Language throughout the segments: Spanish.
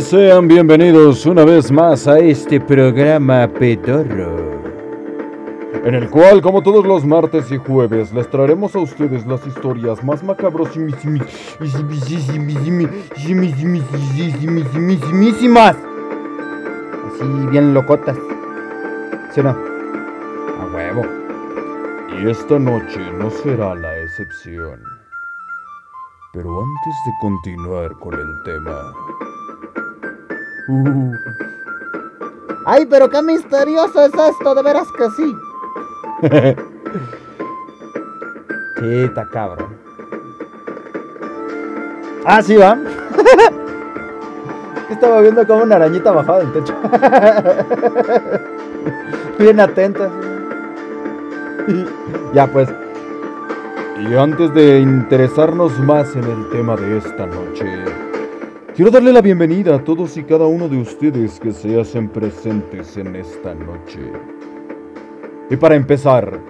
Sean bienvenidos una vez más a este programa pedorro. En el cual, como todos los martes y jueves, les traeremos a ustedes las historias más macabros y Así bien locotas. ¿Sí o no? A huevo. Y esta noche no será la excepción. Pero antes de continuar con el tema... Uh. Ay, pero qué misterioso es esto, de veras que sí. está cabrón. Ah, sí, va. Estaba viendo como una arañita bajada del techo. Bien atenta. ya pues. Y antes de interesarnos más en el tema de esta noche, quiero darle la bienvenida a todos y cada uno de ustedes que se hacen presentes en esta noche. Y para empezar,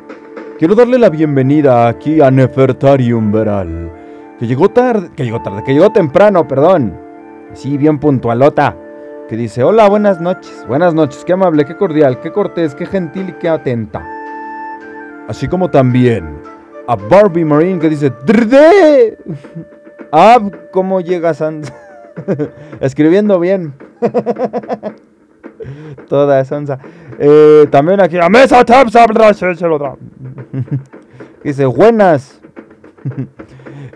quiero darle la bienvenida aquí a Nefertarium Veral, que llegó tarde, que llegó tarde, que llegó temprano, perdón. Sí, bien puntualota. Que dice, hola, buenas noches, buenas noches, qué amable, qué cordial, qué cortés, qué gentil y qué atenta. Así como también a Barbie Marine que dice ¡Drde! Ah, ¿cómo llega Sans? Escribiendo bien. Toda sonza. Eh, también aquí a Mesa Dice buenas.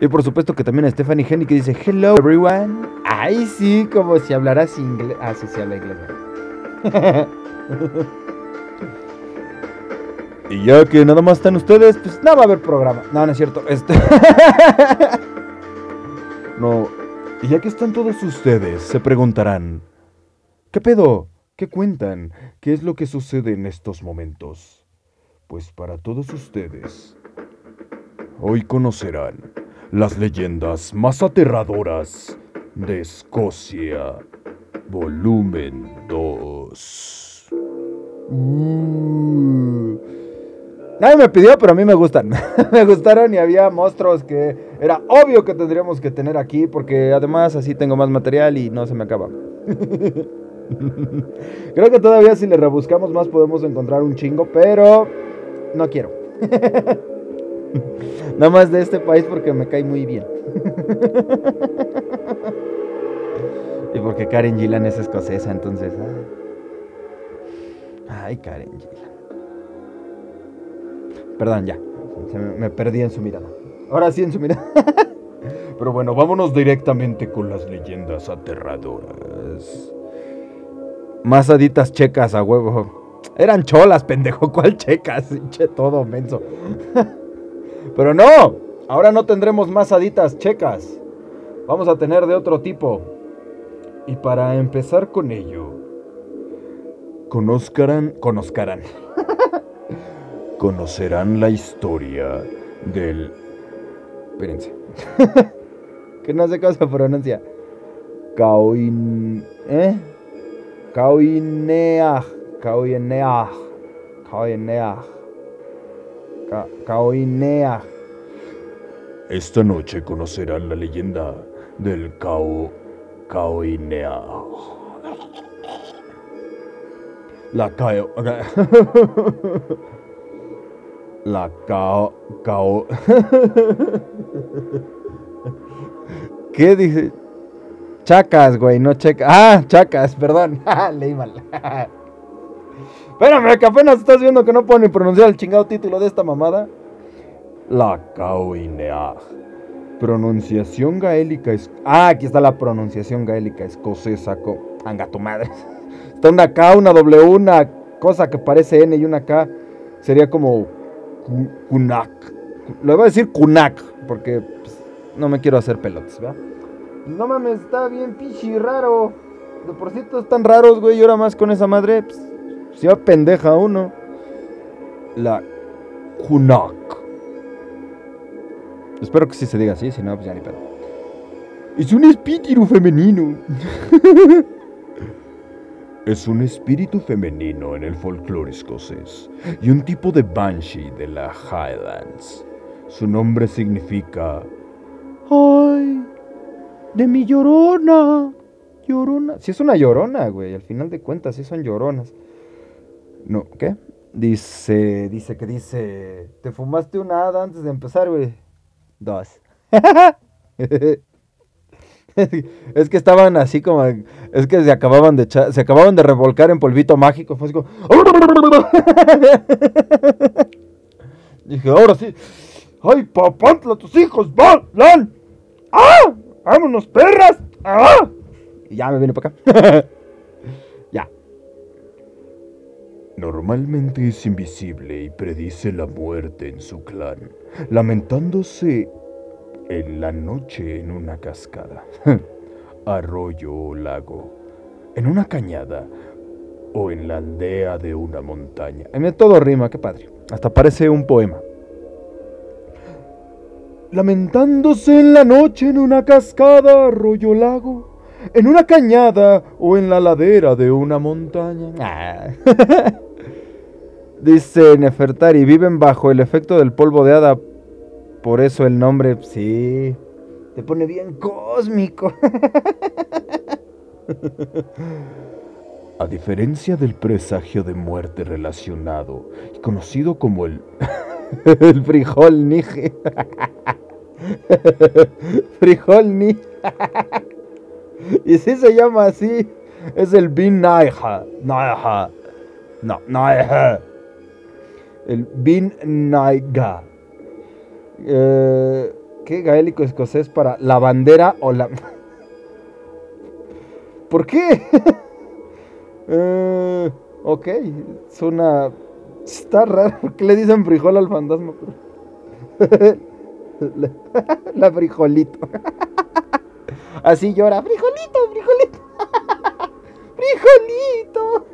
y por supuesto que también a Stephanie Henny que dice hello everyone. Ay, sí, como si hablaras inglés. Ah, sí, sí habla inglés. Y ya que nada más están ustedes, pues nada va a haber programa. No, no es cierto. Este. no. Y ya que están todos ustedes, se preguntarán: ¿Qué pedo? ¿Qué cuentan? ¿Qué es lo que sucede en estos momentos? Pues para todos ustedes, hoy conocerán las leyendas más aterradoras de Escocia, volumen 2. Uh. Nadie me pidió, pero a mí me gustan. me gustaron y había monstruos que era obvio que tendríamos que tener aquí porque además así tengo más material y no se me acaba. Creo que todavía si le rebuscamos más podemos encontrar un chingo, pero no quiero. Nada más de este país porque me cae muy bien. y porque Karen Gillan es escocesa, entonces... Ay, Karen Gillan. Perdón, ya. me, perdí en su mirada. Ahora sí en su mirada. Pero bueno, vámonos directamente con las leyendas aterradoras. Masaditas checas a huevo. Eran cholas, pendejo. ¿Cuál checas? Che, todo menso. Pero no. Ahora no tendremos masaditas checas. Vamos a tener de otro tipo. Y para empezar con ello, conozcarán, conozcarán conocerán la historia del... Espérense. que no sé cómo se pronuncia. Kauin... ¿Eh? Kauineach. Kauineach. Kauineach. Kauineach. Esta noche conocerán la leyenda del Cao... Kauineach. La Cao... La cao. cao. ¿Qué dice? Chacas, güey, no checas. Ah, chacas, perdón. Leí mal. Espérame, que apenas estás viendo que no puedo ni pronunciar el chingado título de esta mamada. La Cauineag. Pronunciación gaélica es. Ah, aquí está la pronunciación gaélica escocesa. Anga tu madre. Está una K, una W, una cosa que parece N y una K. Sería como Kunak. Lo voy a decir Kunak, porque pues, no me quiero hacer pelotas, ¿verdad? No mames, está bien pichi raro. De por sí están raros, güey, y ahora más con esa madre, pues, se va pendeja uno. La Kunak. Espero que sí se diga así, si no, pues ya ni pedo. Es un espíritu femenino. Es un espíritu femenino en el folclore escocés y un tipo de banshee de la Highlands. Su nombre significa ¡Ay! ¡De mi llorona! llorona. Si es una llorona, güey. Al final de cuentas, sí son lloronas. No, ¿qué? Dice, dice que dice, ¿te fumaste una hada antes de empezar, güey? Dos. es que estaban así como, es que se acababan de se acababan de revolcar en polvito mágico, fue así como... Dije, ahora sí. ¡Ay, papantla, tus hijos! ¡Van! ¡Ah! ¡Vámonos, perras! ¡Ah! Y ya me vine para acá. ya. Normalmente es invisible y predice la muerte en su clan, lamentándose en la noche en una cascada, arroyo o lago, en una cañada o en la aldea de una montaña. En todo rima, qué padre. Hasta parece un poema. Lamentándose en la noche en una cascada, arroyo lago, en una cañada o en la ladera de una montaña. Dice Nefertari, viven bajo el efecto del polvo de hada. Por eso el nombre, sí, te pone bien cósmico. A diferencia del presagio de muerte relacionado y conocido como el, el frijol nije. frijol nije. y si se llama así, es el bin naija. Naija. No, naija. El bin naiga. Eh, ¿Qué gaélico escocés para la bandera o la... ¿Por qué? Eh, ok, una Está raro. ¿Qué le dicen frijol al fantasma? la, frijolito. Así llora. Frijolito, frijolito. Frijolito.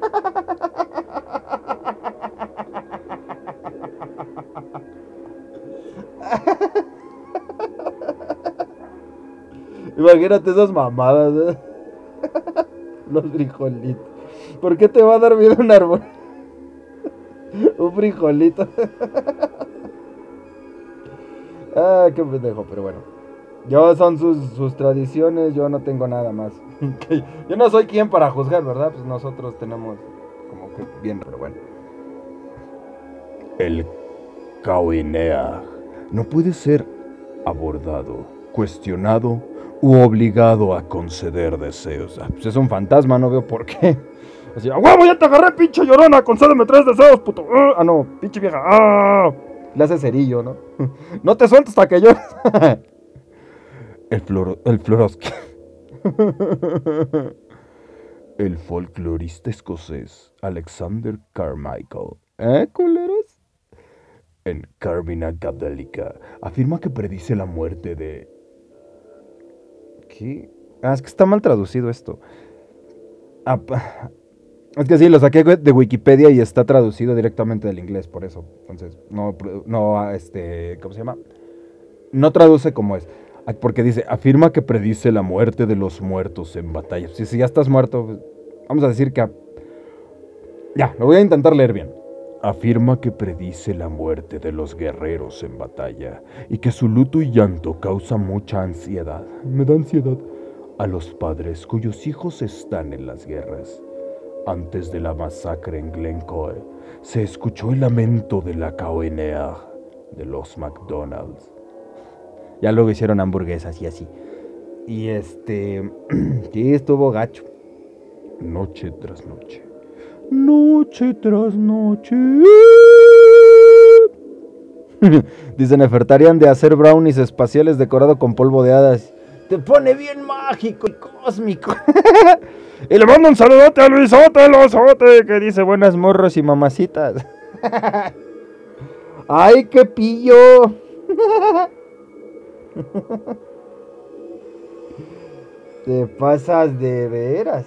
Imagínate esas mamadas. ¿eh? Los frijolitos. ¿Por qué te va a dar miedo un árbol? un frijolito. ah, qué pendejo, pero bueno. Yo son sus, tradiciones, yo no tengo nada más. yo no soy quien para juzgar, ¿verdad? Pues nosotros tenemos como que bien, pero bueno. El Kauinea no puede ser abordado, cuestionado u obligado a conceder deseos. Ah, pues es un fantasma, no veo por qué. Así, ¡a huevo, ya te agarré, pinche llorona! ¡Concédeme tres deseos, puto! Ah, ah, no, pinche vieja. ¡Ah! Le hace cerillo, ¿no? no te sueltes hasta que llores. el floro... El Floroski. el folclorista escocés Alexander Carmichael. ¿Eh, culeros? En Carmina Gadelica afirma que predice la muerte de... ¿Qué? Ah, es que está mal traducido esto. Es que sí, lo saqué de Wikipedia y está traducido directamente del inglés, por eso. Entonces, no, no, este, ¿cómo se llama? No traduce como es. Ah, porque dice, afirma que predice la muerte de los muertos en batalla. Si, si ya estás muerto, vamos a decir que... Ya, lo voy a intentar leer bien. Afirma que predice la muerte de los guerreros en batalla y que su luto y llanto causa mucha ansiedad. Me da ansiedad. A los padres cuyos hijos están en las guerras antes de la masacre en Glencoe, se escuchó el lamento de la KNR de los McDonald's. Ya luego hicieron hamburguesas y así. Y este. sí, estuvo gacho. Noche tras noche. Noche tras noche. Dice Nefertarian de hacer brownies espaciales decorado con polvo de hadas. Te pone bien mágico y cósmico. Y le mando un saludote a Luisote, Losote, que dice buenas morros y mamacitas. ¡Ay, qué pillo! Te pasas de veras.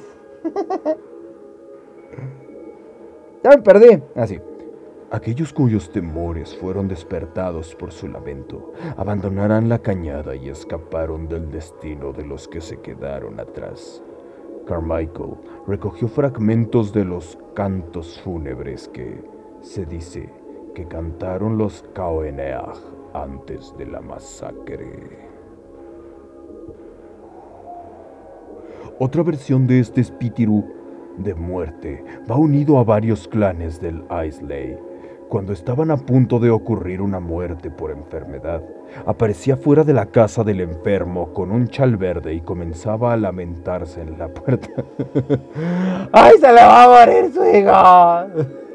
Ya me perdí. Así. Ah, Aquellos cuyos temores fueron despertados por su lamento abandonarán la cañada y escaparon del destino de los que se quedaron atrás. Carmichael recogió fragmentos de los cantos fúnebres que se dice que cantaron los Kaoeneag antes de la masacre. Otra versión de este espíritu de muerte va unido a varios clanes del Islay. Cuando estaban a punto de ocurrir una muerte por enfermedad, aparecía fuera de la casa del enfermo con un chal verde y comenzaba a lamentarse en la puerta. ¡Ay, se le va a morir su hijo!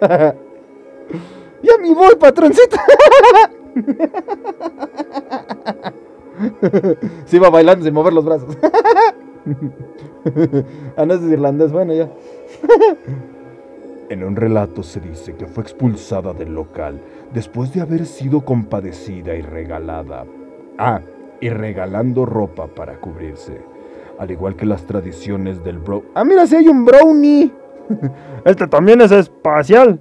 ¡Ya me voy, patroncito! Sí, va bailando sin mover los brazos. Ah, no es irlandés, bueno, ya. En un relato se dice que fue expulsada del local después de haber sido compadecida y regalada. Ah, y regalando ropa para cubrirse. Al igual que las tradiciones del bro. Ah, mira, si hay un brownie. este también es espacial.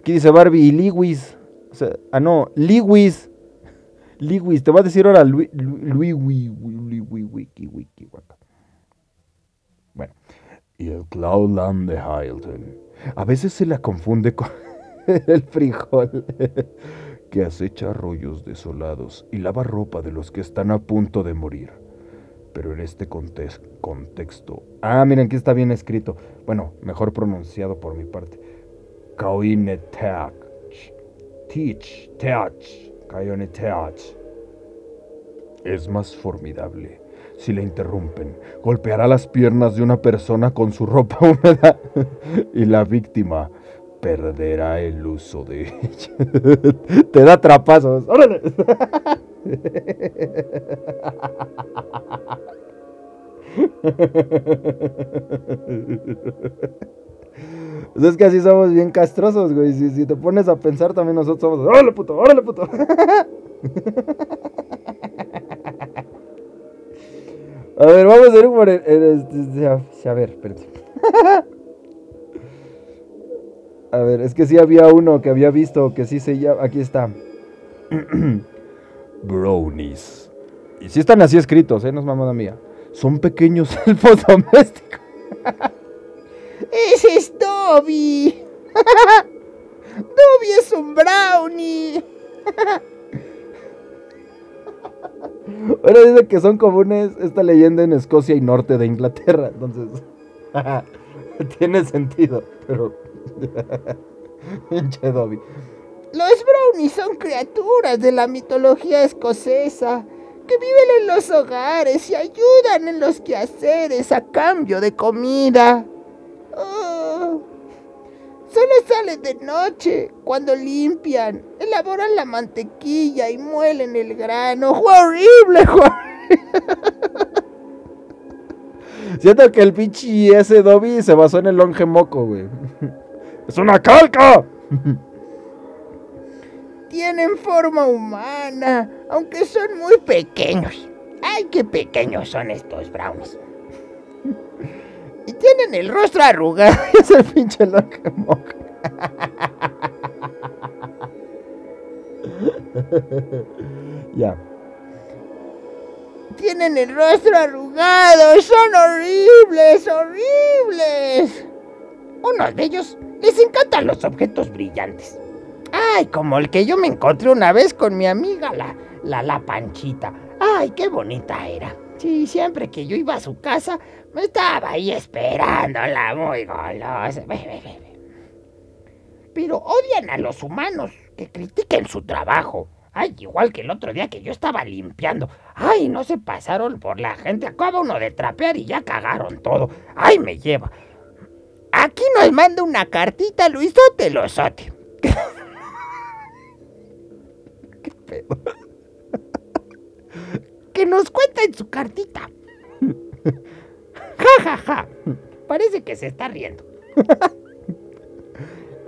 Aquí dice Barbie y Lewis. ah, no, Lewis. Lewis, te va a decir ahora Luis. Bueno, y el Cloudland de Hilton. A veces se la confunde con el frijol que acecha arroyos desolados y lava ropa de los que están a punto de morir. Pero en este contexto. Ah, miren, aquí está bien escrito. Bueno, mejor pronunciado por mi parte. Kauineteach. Teach, teach, Kauineteach. Es más formidable si le interrumpen. Golpeará las piernas de una persona con su ropa húmeda y la víctima perderá el uso de ella. Te da trapazos. ¡Órale! Pues es que así somos bien castrosos, güey. Si, te pones a pensar, también nosotros somos. ¡Órale, puto! ¡Órale, puto! A ver, vamos a ir por el. Este, a ver, espérate. A ver, es que sí había uno que había visto que sí se llama. Aquí está. Brownies. Y sí están así escritos, ¿eh? No es mamada mía. Son pequeños elfos domésticos. ¡Ese es Dobby! ¡Dobby es un brownie! Bueno, dice que son comunes esta leyenda en Escocia y norte de Inglaterra. Entonces, tiene sentido, pero. Pinche Dobby. Los brownies son criaturas de la mitología escocesa que viven en los hogares y ayudan en los quehaceres a cambio de comida. Oh. Solo salen de noche, cuando limpian, elaboran la mantequilla y muelen el grano. ¡Horrible, horrible! Siento que el pinche ese Dobby se basó en el longe moco, güey. ¡Es una calca! Tienen forma humana, aunque son muy pequeños. ¡Ay, qué pequeños son estos brownies! Y tienen el rostro arrugado. es el pinche loco ya. Tienen el rostro arrugado. Son horribles, horribles. Unos de ellos les encantan los objetos brillantes. Ay, como el que yo me encontré una vez con mi amiga, la, la, la Panchita. Ay, qué bonita era. Sí, siempre que yo iba a su casa, estaba ahí esperándola, muy golosa. Pero odian a los humanos que critiquen su trabajo. Ay, igual que el otro día que yo estaba limpiando. Ay, no se pasaron por la gente. Acaba uno de trapear y ya cagaron todo. Ay, me lleva. Aquí nos manda una cartita Luisote Losote. ¿Qué pedo? que nos cuenta en su cartita. Ja, ja, ja. Parece que se está riendo.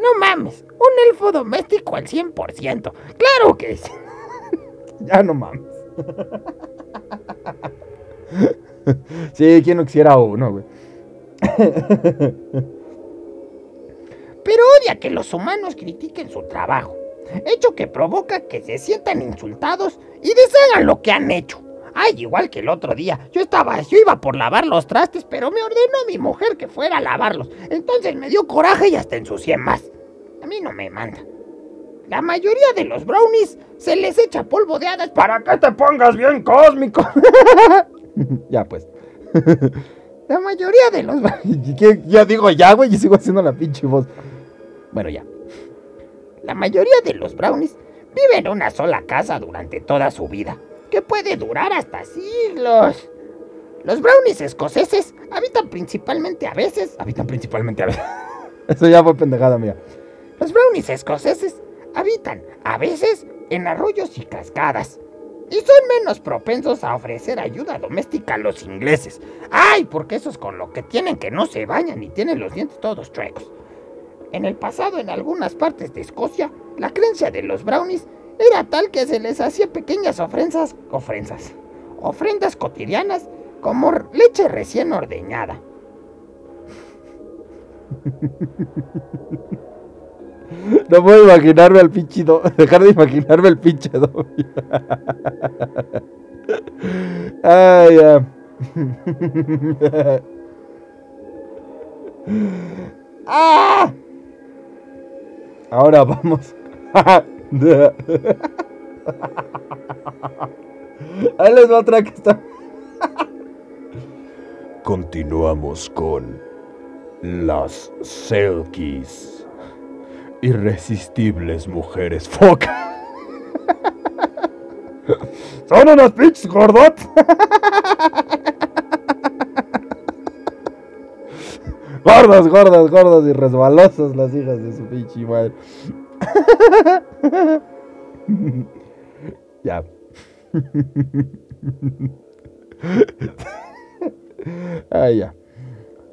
No mames, un elfo doméstico al 100%. Claro que sí. Ya no mames. Sí, ¿quién no quisiera uno, güey? Pero odia que los humanos critiquen su trabajo. Hecho que provoca que se sientan insultados y deshagan lo que han hecho. Ay, igual que el otro día. Yo estaba, yo iba por lavar los trastes, pero me ordenó mi mujer que fuera a lavarlos. Entonces me dio coraje y hasta ensucié más. A mí no me manda. La mayoría de los brownies se les echa polvo de hadas para que te pongas bien cósmico. ya pues. La mayoría de los... Ya digo ya, güey, y sigo haciendo la pinche voz. Bueno, ya. La mayoría de los brownies viven en una sola casa durante toda su vida, que puede durar hasta siglos. Los brownies escoceses habitan principalmente a veces. Habitan principalmente a veces. Eso ya fue pendejada mía. Los brownies escoceses habitan a veces en arroyos y cascadas. Y son menos propensos a ofrecer ayuda doméstica a los ingleses. ¡Ay! Porque esos con lo que tienen que no se bañan y tienen los dientes todos chuecos. En el pasado, en algunas partes de Escocia, la creencia de los brownies era tal que se les hacía pequeñas ofrendas, ofrendas, ofrendas cotidianas como leche recién ordeñada. No puedo imaginarme al pinche dejar de imaginarme el pinche Dobby. Ay, ya. ¡Ah! Ahora vamos. Ahí les va otra que está. Continuamos con las Selkies. Irresistibles mujeres foca. Son unos pinches gordotes. gordas, gordas, gordas y resbalosas las hijas de su pinche madre. ya. Ah, ya.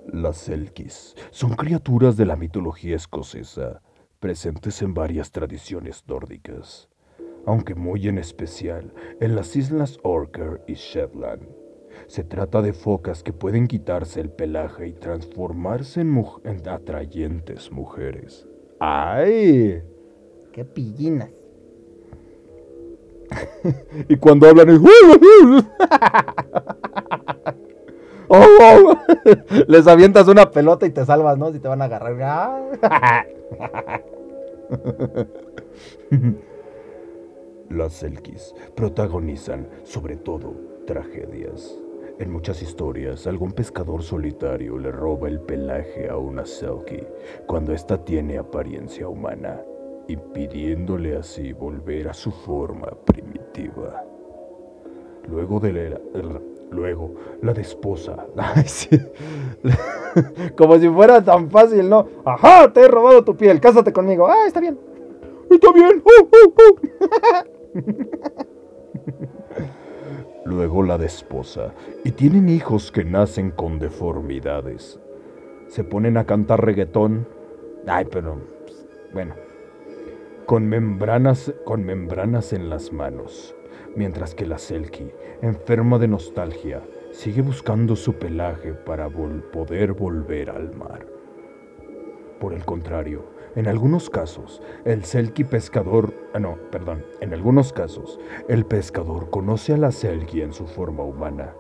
Las Selkis son criaturas de la mitología escocesa, presentes en varias tradiciones nórdicas, aunque muy en especial en las islas Orker y Shetland. Se trata de focas que pueden quitarse el pelaje y transformarse en, en atrayentes mujeres. ¡Ay! ¡Qué pillinas! y cuando hablan es... Oh, oh. Les avientas una pelota y te salvas, ¿no? Si te van a agarrar. Las Selkis protagonizan sobre todo tragedias. En muchas historias, algún pescador solitario le roba el pelaje a una Selkie cuando ésta tiene apariencia humana, impidiéndole así volver a su forma primitiva. Luego de la, luego, la desposa. Como si fuera tan fácil, ¿no? Ajá, te he robado tu piel, cásate conmigo. Ah, está bien. Está bien. Uh, uh, uh. luego la desposa, y tienen hijos que nacen con deformidades. Se ponen a cantar reggaetón. Ay, pero bueno. Con membranas, con membranas en las manos, mientras que la Selkie, enferma de nostalgia, sigue buscando su pelaje para poder volver al mar. Por el contrario, en algunos casos, el selkie pescador, ah, no, perdón, en algunos casos, el pescador conoce a la selkie en su forma humana,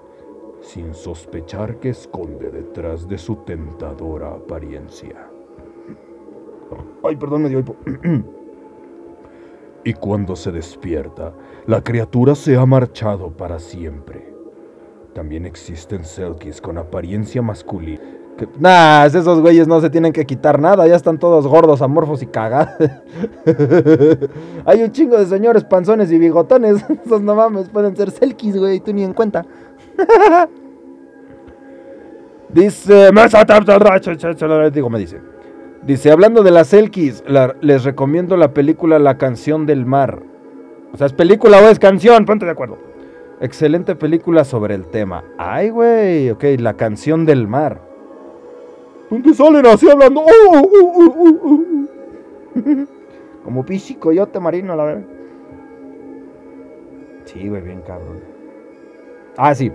sin sospechar que esconde detrás de su tentadora apariencia. Ay, perdón, me dio. y cuando se despierta, la criatura se ha marchado para siempre. También existen selkies con apariencia masculina nah, esos güeyes no se tienen que quitar nada, ya están todos gordos, amorfos y cagados. Hay un chingo de señores panzones y bigotones. Esos no mames, pueden ser selkies, güey, tú ni en cuenta. dice, digo, me dice. Dice, hablando de las selkies, les recomiendo la película La canción del mar. O sea, ¿es película o es canción? Ponte de acuerdo. Excelente película sobre el tema. Ay, güey, ok, La canción del mar. ¿Dónde salen así hablando? ¡Oh, oh, oh, Como pichi coyote marino, la verdad. Sí, güey, bien cabrón. Ah, sí.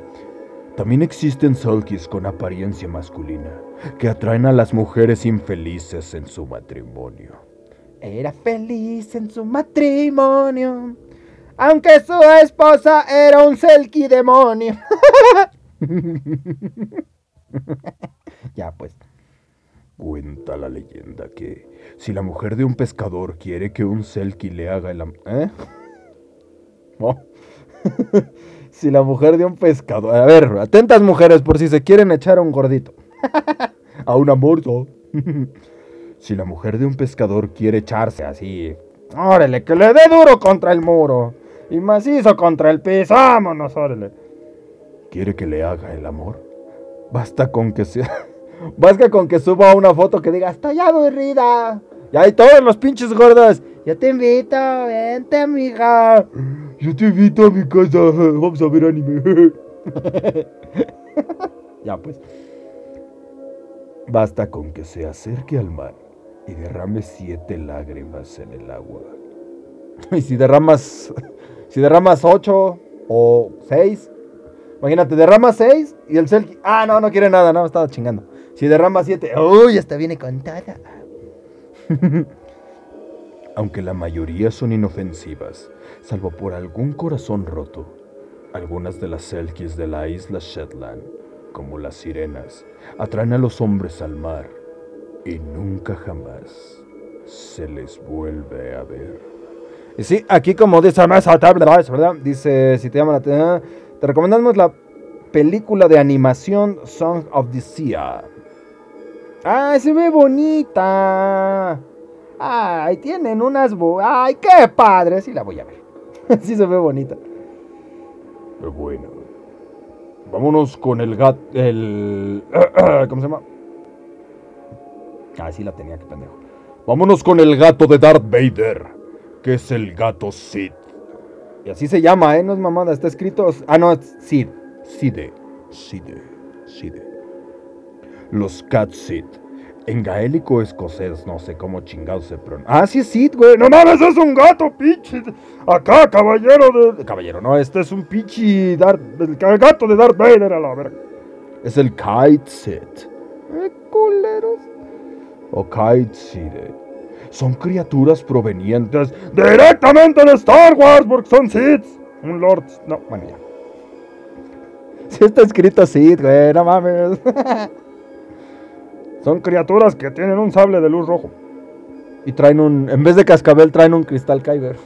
También existen sulkies con apariencia masculina que atraen a las mujeres infelices en su matrimonio. Era feliz en su matrimonio, aunque su esposa era un selkie demonio. ya, pues. Cuenta la leyenda que si la mujer de un pescador quiere que un selkie le haga el... ¿Eh? Oh. si la mujer de un pescador. A ver, atentas mujeres por si se quieren echar a un gordito. a un amorzo. si la mujer de un pescador quiere echarse así. Órale, que le dé duro contra el muro. Y macizo contra el piso. Vámonos, órale. ¿Quiere que le haga el amor? Basta con que sea. Basta con que suba una foto que diga, estoy aburrida. Y ahí todos los pinches gordos. Yo te invito, vente, amiga. Yo te invito a mi casa. Vamos a ver anime. ya pues. Basta con que se acerque al mar y derrame siete lágrimas en el agua. Y si derramas. Si derramas ocho o seis. Imagínate, derramas seis y el Selkie. Ah, no, no quiere nada, no, estaba chingando. Si derrama siete. Uy, esta viene contada. Aunque la mayoría son inofensivas, salvo por algún corazón roto, algunas de las selkies de la isla Shetland, como las sirenas, atraen a los hombres al mar y nunca jamás se les vuelve a ver. Y sí, aquí como dice ¿verdad? Dice, si te llama la atención, te recomendamos la película de animación Song of the Sea. ¡Ay, se ve bonita! ¡Ay, tienen unas... ¡Ay, qué padre! Sí la voy a ver. sí se ve bonita. Pero bueno. Vámonos con el gato... El... ¿Cómo se llama? Ah, sí la tenía, que pendejo. Vámonos con el gato de Darth Vader, que es el gato Sith. Y así se llama, ¿eh? No es mamada, está escrito... Ah, no, es Sith. Side. Side. Side. Los Cat Sith en gaélico escocés, no sé cómo chingados se pronuncia. Ah, sí Sid, güey. No mames, es un gato, pinche. Acá, caballero de. Caballero, no, este es un pinche. Darth... El gato de Darth Vader a la verga. Es el Kite Sid. Eh, culeros. O Kite Sid. Son criaturas provenientes directamente de Star Wars porque son Sith. Un Lord. No, bueno, ya. Sí está escrito Sid, güey, no mames. Son criaturas que tienen un sable de luz rojo. Y traen un. En vez de cascabel, traen un cristal Kyber.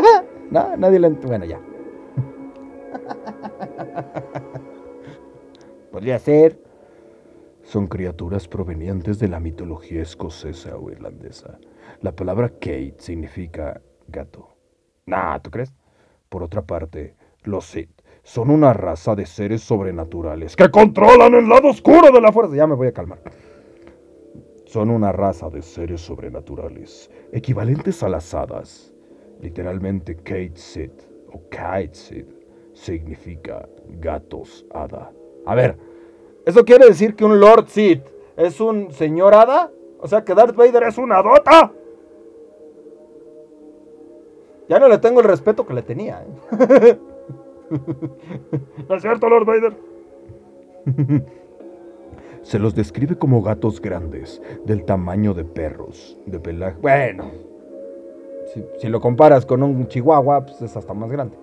no, nadie le. Bueno, ya. Podría ser. Son criaturas provenientes de la mitología escocesa o irlandesa. La palabra Kate significa gato. Nah, ¿tú crees? Por otra parte, los Sith son una raza de seres sobrenaturales que controlan el lado oscuro de la fuerza. Ya me voy a calmar. Son una raza de seres sobrenaturales, equivalentes a las hadas. Literalmente Kate o Sid significa gatos hada. A ver, ¿eso quiere decir que un Lord Sid es un señor hada? O sea, que Darth Vader es una dota. Ya no le tengo el respeto que le tenía. ¿eh? ¿No es cierto, Lord Vader? Se los describe como gatos grandes, del tamaño de perros, de pelaje. Bueno, si, lo comparas con un chihuahua, pues es hasta más grande.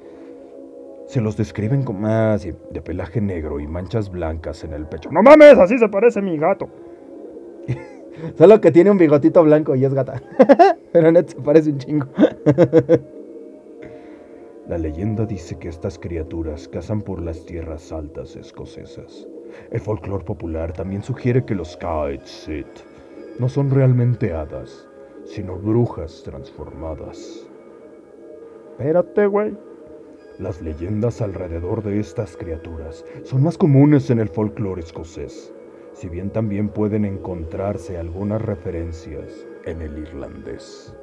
Se los describen como ah, de pelaje negro y manchas blancas en el pecho. ¡No mames! Así se parece mi gato. Solo que tiene un bigotito blanco y es gata. Pero net se parece un chingo. La leyenda dice que estas criaturas cazan por las tierras altas escocesas el folclore popular también sugiere que los Kite no son realmente hadas, sino brujas transformadas. Espérate, güey. Las leyendas alrededor de estas criaturas son más comunes en el folclore escocés, si bien también pueden encontrarse algunas referencias en el irlandés.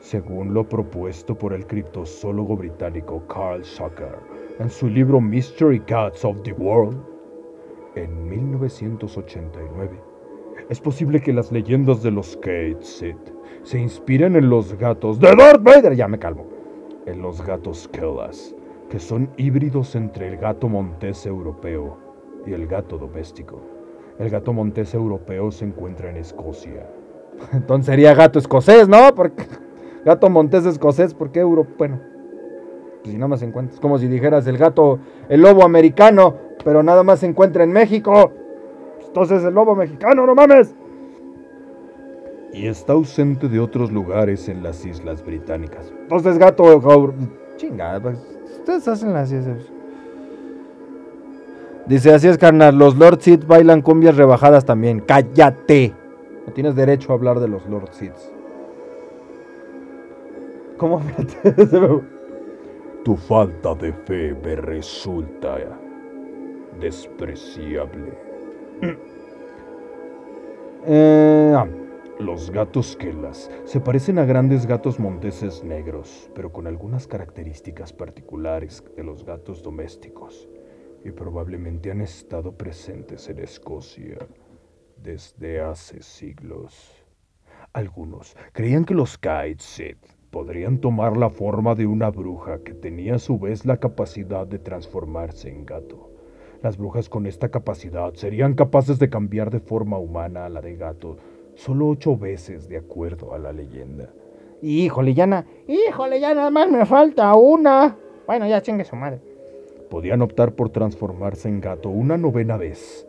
Según lo propuesto por el criptozoólogo británico Carl Schucker, en su libro Mystery Cats of the World en 1989. Es posible que las leyendas de los Kate se inspiren en los gatos de Darth Vader, ya me calmo, en los gatos Kellas, que son híbridos entre el gato montés europeo y el gato doméstico. El gato montés europeo se encuentra en Escocia. Entonces sería gato escocés, ¿no? Porque gato montés escocés, ¿por qué europeo? Bueno, pues si nada más se encuentra. Es como si dijeras el gato, el lobo americano, pero nada más se encuentra en México. Entonces el lobo mexicano, no mames. Y está ausente de otros lugares en las islas británicas. Entonces gato, chinga, pues, Ustedes hacen así. Dice, así es, carnal. Los Lord Seeds bailan cumbias rebajadas también. ¡Cállate! No tienes derecho a hablar de los Lord Seeds. ¿Cómo? tu falta de fe me resulta despreciable. Eh, ah. los gatos Kelas se parecen a grandes gatos monteses negros, pero con algunas características particulares de los gatos domésticos, y probablemente han estado presentes en Escocia desde hace siglos. Algunos creían que los Kaitsit podrían tomar la forma de una bruja que tenía a su vez la capacidad de transformarse en gato. Las brujas con esta capacidad serían capaces de cambiar de forma humana a la de gato solo ocho veces de acuerdo a la leyenda. Híjole, ya, híjole, ya nada más me falta una. Bueno, ya chingue su madre. Podían optar por transformarse en gato una novena vez,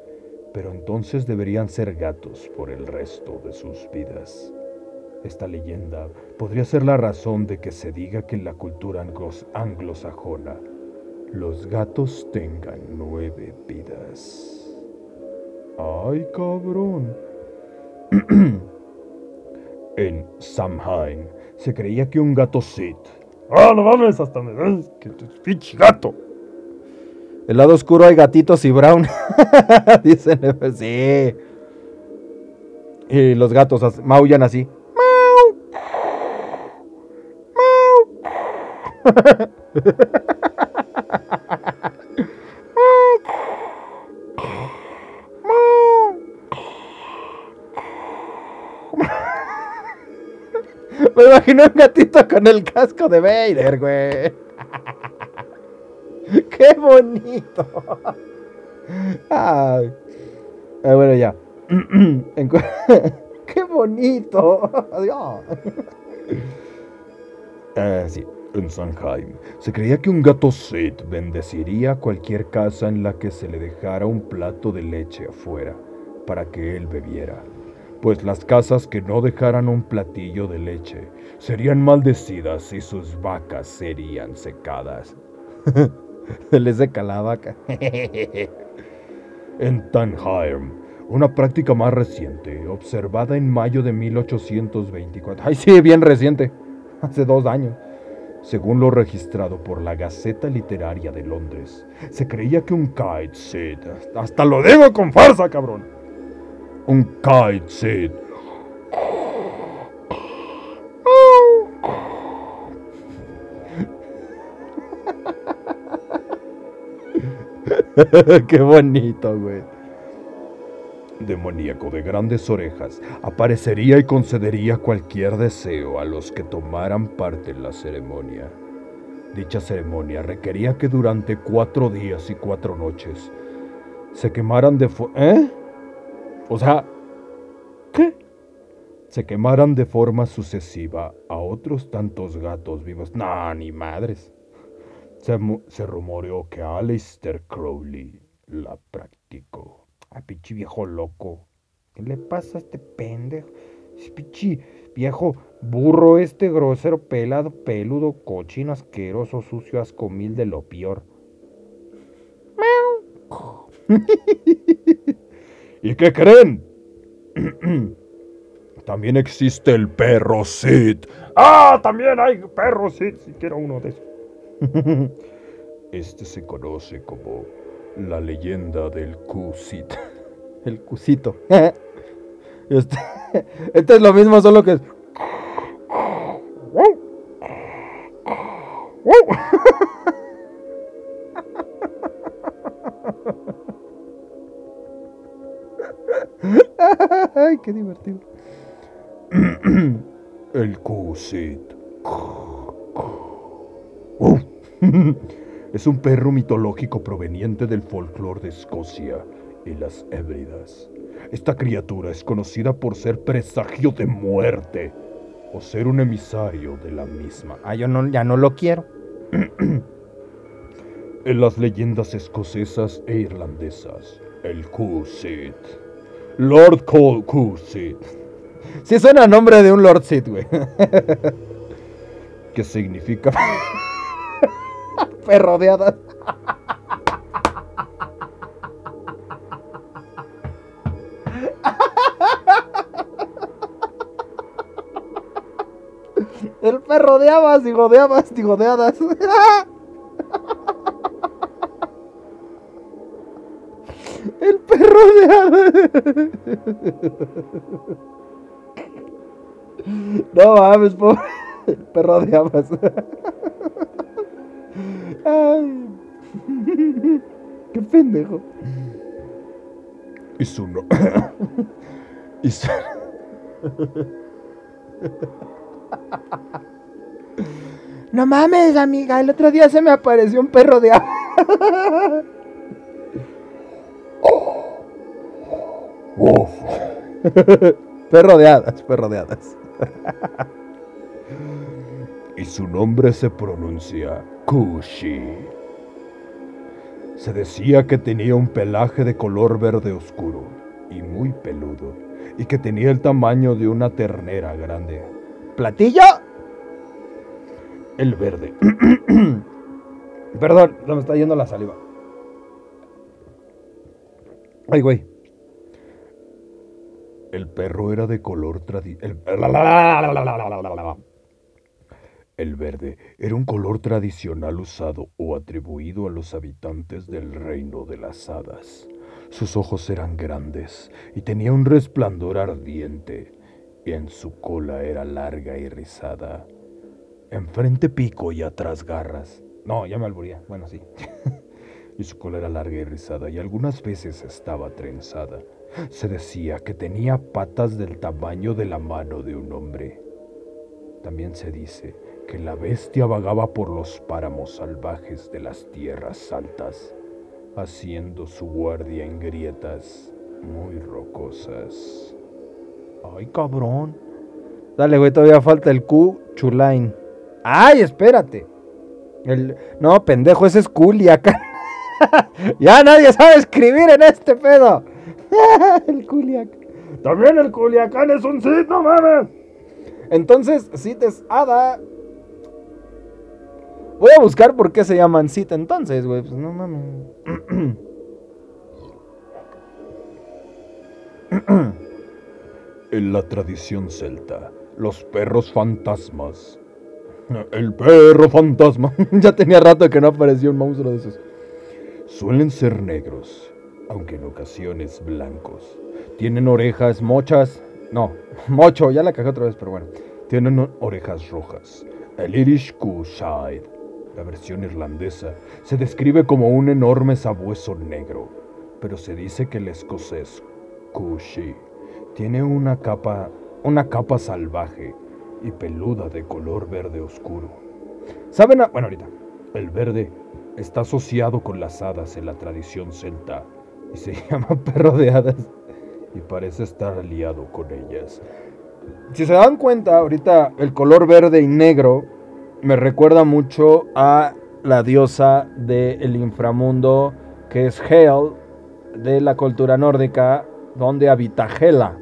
pero entonces deberían ser gatos por el resto de sus vidas. Esta leyenda podría ser la razón de que se diga que en la cultura anglosajona los gatos tengan nueve vidas. ¡Ay, cabrón! en Samhain se creía que un gato Sith. ¡Ah, no mames! Hasta me ves que pinche gato. El lado oscuro hay gatitos y brown. Dicen, sí. Y los gatos maullan así. Me imagino un gatito con el casco de Vader, güey. ¡Qué bonito! Ay. Eh, bueno, ya. ¡Qué bonito! Adiós. Eh, sí en Sanheim, se creía que un gato Sith bendeciría cualquier casa en la que se le dejara un plato de leche afuera para que él bebiera, pues las casas que no dejaran un platillo de leche serían maldecidas y sus vacas serían secadas. se le seca la vaca. en Tanheim, una práctica más reciente, observada en mayo de 1824. Ay, sí, bien reciente, hace dos años según lo registrado por la Gaceta Literaria de Londres, se creía que un kite hasta lo digo con fuerza, cabrón, un kite Qué bonito, güey demoníaco de grandes orejas, aparecería y concedería cualquier deseo a los que tomaran parte en la ceremonia. Dicha ceremonia requería que durante cuatro días y cuatro noches se quemaran de ¿Eh? O sea, ¿qué? Se quemaran de forma sucesiva a otros tantos gatos vivos. No, ni madres. Se, se rumoreó que Aleister Crowley la practicó. A pinche viejo loco. ¿Qué le pasa a este pendejo? Es pinche viejo burro este grosero, pelado, peludo, cochino, asqueroso, sucio, ascomil de lo peor. ¿Y qué creen? también existe el perro Sid. ¡Ah! También hay perro Sid. Si quiero uno de esos. este se conoce como la leyenda del Cusit. El Cusito. Este, este, es lo mismo, solo que es. Ay, qué divertido. El Cusit. Es un perro mitológico proveniente del folclore de Escocia y las Hébridas. Esta criatura es conocida por ser presagio de muerte o ser un emisario de la misma. Ah, yo no, ya no lo quiero. en las leyendas escocesas e irlandesas, el Cusit. Lord Cole Cusit. Sí suena nombre de un Lord Sid, güey. ¿Qué significa perro de hadas. El perro de habas, digo de habas, digo de hadas. El perro de hadas. No mames, pobre. El perro de habas. Ay. Qué pendejo. Y su no. y su... No mames, amiga, el otro día se me apareció un perro de agua. perro de hadas, perro de hadas. y su nombre se pronuncia Kushi. Se decía que tenía un pelaje de color verde oscuro y muy peludo, y que tenía el tamaño de una ternera grande. ¿Platillo? El verde. Perdón, no me está yendo la saliva. Ay, güey. El perro era de color tradicional. El verde era un color tradicional usado o atribuido a los habitantes del reino de las hadas. Sus ojos eran grandes y tenía un resplandor ardiente, y en su cola era larga y rizada. Enfrente pico y atrás garras. No, ya me alburía. Bueno, sí. y su cola era larga y rizada, y algunas veces estaba trenzada. Se decía que tenía patas del tamaño de la mano de un hombre. También se dice que la bestia vagaba por los páramos salvajes de las tierras altas, haciendo su guardia en grietas muy rocosas. Ay, cabrón. Dale, güey, todavía falta el Q Chulain. ¡Ay, espérate! El... No, pendejo, ese es Culiacán. ya nadie sabe escribir en este pedo. el Culiacán. También el Culiacán es un Cid, no mames. Entonces, Cid es hada. Voy a buscar por qué se llaman Cid entonces, güey. Pues no mames. en la tradición celta, los perros fantasmas. El perro fantasma. ya tenía rato que no apareció un monstruo de esos. Suelen ser negros, aunque en ocasiones blancos. Tienen orejas mochas. No, mocho, ya la cagé otra vez, pero bueno. Tienen orejas rojas. El Irish Cooshide, la versión irlandesa, se describe como un enorme sabueso negro, pero se dice que el escocés Cooshie tiene una capa, una capa salvaje y peluda de color verde oscuro. ¿Saben? A... Bueno, ahorita. El verde está asociado con las hadas en la tradición celta y se llama perro de hadas y parece estar aliado con ellas. Si se dan cuenta, ahorita el color verde y negro me recuerda mucho a la diosa del inframundo que es Hel de la cultura nórdica donde habita Hela.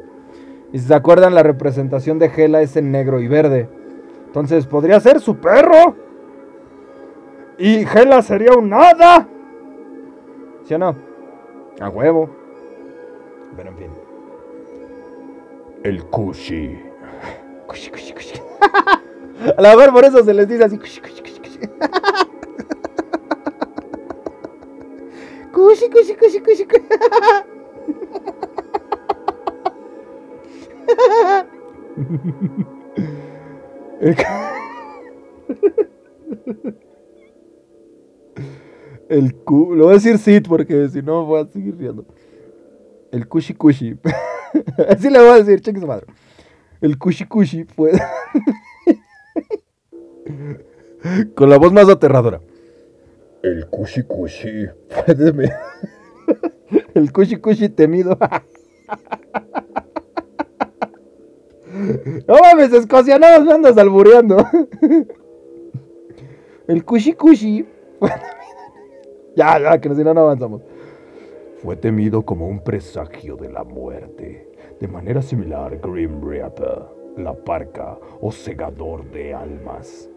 Y si se acuerdan, la representación de Hela es en negro y verde. Entonces, ¿podría ser su perro? ¿Y Hela sería un hada? ¿Sí o no? A huevo. Pero en fin. El Kushi. Kushi, kushi, kushi. A lo mejor por eso se les dice así. Kushi, kushi, kushi, kushi. El, el cu, lo voy a decir porque si no voy a seguir riendo. El kushi kushi. Así le voy a decir, cheque su madre. El kushi kushi fue. Con la voz más aterradora. El fue de El kushi kushi temido. No mames, Escocia, no me andas albureando. El kushi fue Ya, ya, que si no, no avanzamos. Fue temido como un presagio de la muerte. De manera similar, Grim Reaper, la parca o segador de almas.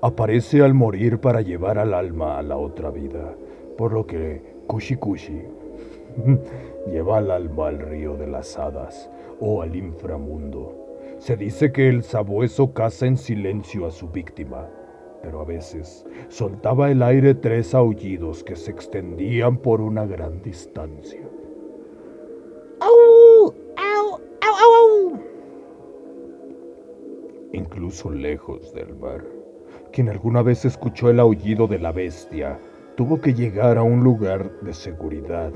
Aparece al morir para llevar al alma a la otra vida, por lo que Kushi Kushi lleva al alma al río de las hadas o al inframundo. Se dice que el sabueso caza en silencio a su víctima, pero a veces soltaba el aire tres aullidos que se extendían por una gran distancia. ¡Au! ¡Au! ¡Au! au! Incluso lejos del mar, quien alguna vez escuchó el aullido de la bestia, tuvo que llegar a un lugar de seguridad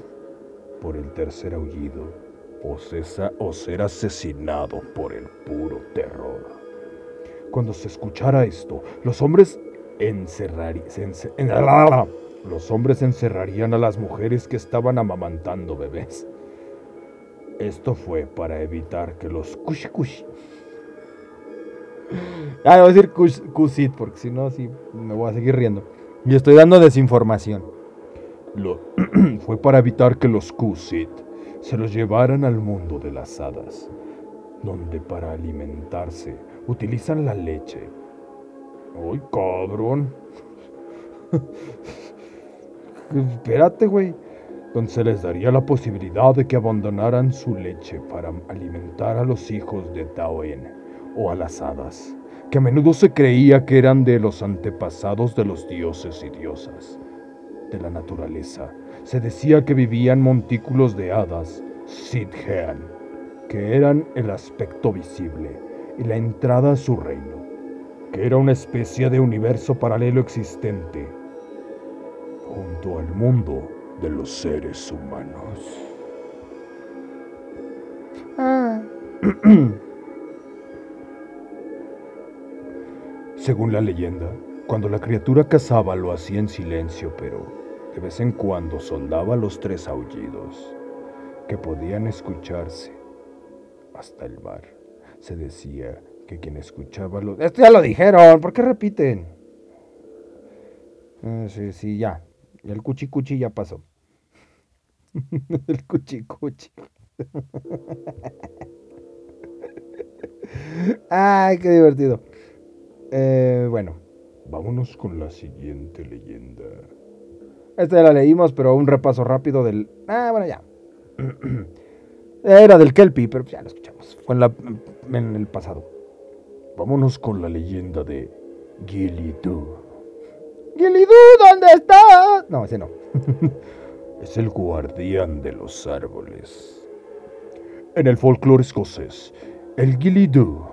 por el tercer aullido o, o ser asesinado por el puro terror. Cuando se escuchara esto, los hombres encerrarían, a las mujeres que estaban amamantando bebés. Esto fue para evitar que los kush kush Ah, voy a decir Kusit, porque si no, sí, me voy a seguir riendo. Y estoy dando desinformación. Lo, fue para evitar que los Kusit se los llevaran al mundo de las hadas, donde para alimentarse utilizan la leche. ¡Ay, cabrón! Espérate, güey. Donde se les daría la posibilidad de que abandonaran su leche para alimentar a los hijos de Taoen o a las hadas, que a menudo se creía que eran de los antepasados de los dioses y diosas de la naturaleza. Se decía que vivían montículos de hadas, Sidhean, que eran el aspecto visible y la entrada a su reino, que era una especie de universo paralelo existente junto al mundo de los seres humanos. Ah. Según la leyenda, cuando la criatura cazaba lo hacía en silencio, pero de vez en cuando soldaba los tres aullidos que podían escucharse hasta el mar. Se decía que quien escuchaba los... Esto ya lo dijeron, ¿por qué repiten? Ah, sí, sí, ya. El cuchicuchi ya pasó. el cuchicuchi. Ay, qué divertido. Eh, bueno, vámonos con la siguiente leyenda. Esta ya la leímos, pero un repaso rápido del... Ah, bueno, ya. Era del Kelpie, pero ya lo escuchamos. Fue en, el pasado. Vámonos con la leyenda de Gilidú. Gilidú, ¿dónde estás? No, ese no. es el guardián de los árboles. En el folclore escocés, el Gilidú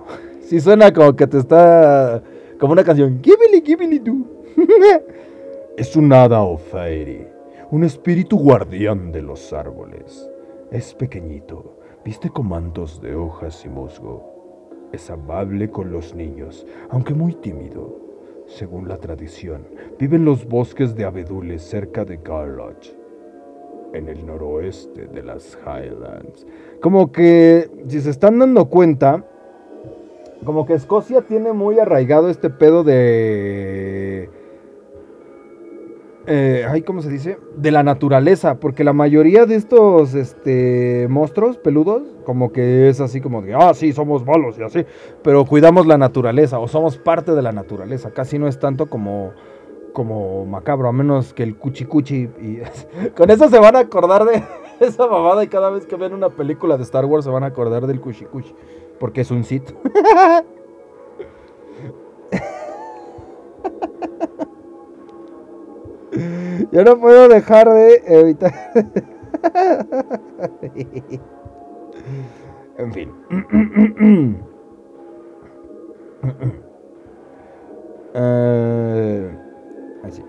Sí suena como que te está... Como una canción. Gibili, gibili, tú. es un hada o fairy, un espíritu guardián de los árboles. Es pequeñito, viste con mantos de hojas y musgo. Es amable con los niños, aunque muy tímido. Según la tradición, vive en los bosques de abedules cerca de Garloch, en el noroeste de las Highlands. Como que, si se están dando cuenta, como que Escocia tiene muy arraigado este pedo de... Eh, ay, ¿cómo se dice? De la naturaleza, porque la mayoría de estos este, monstruos peludos, como que es así como de, ah, sí, somos malos y así, pero cuidamos la naturaleza o somos parte de la naturaleza, casi no es tanto como, como macabro, a menos que el cuchicuchi. Y con eso se van a acordar de esa mamada y cada vez que ven una película de Star Wars se van a acordar del cuchicuchi. Porque es un Sith. Yo no puedo dejar de evitar. en fin. así.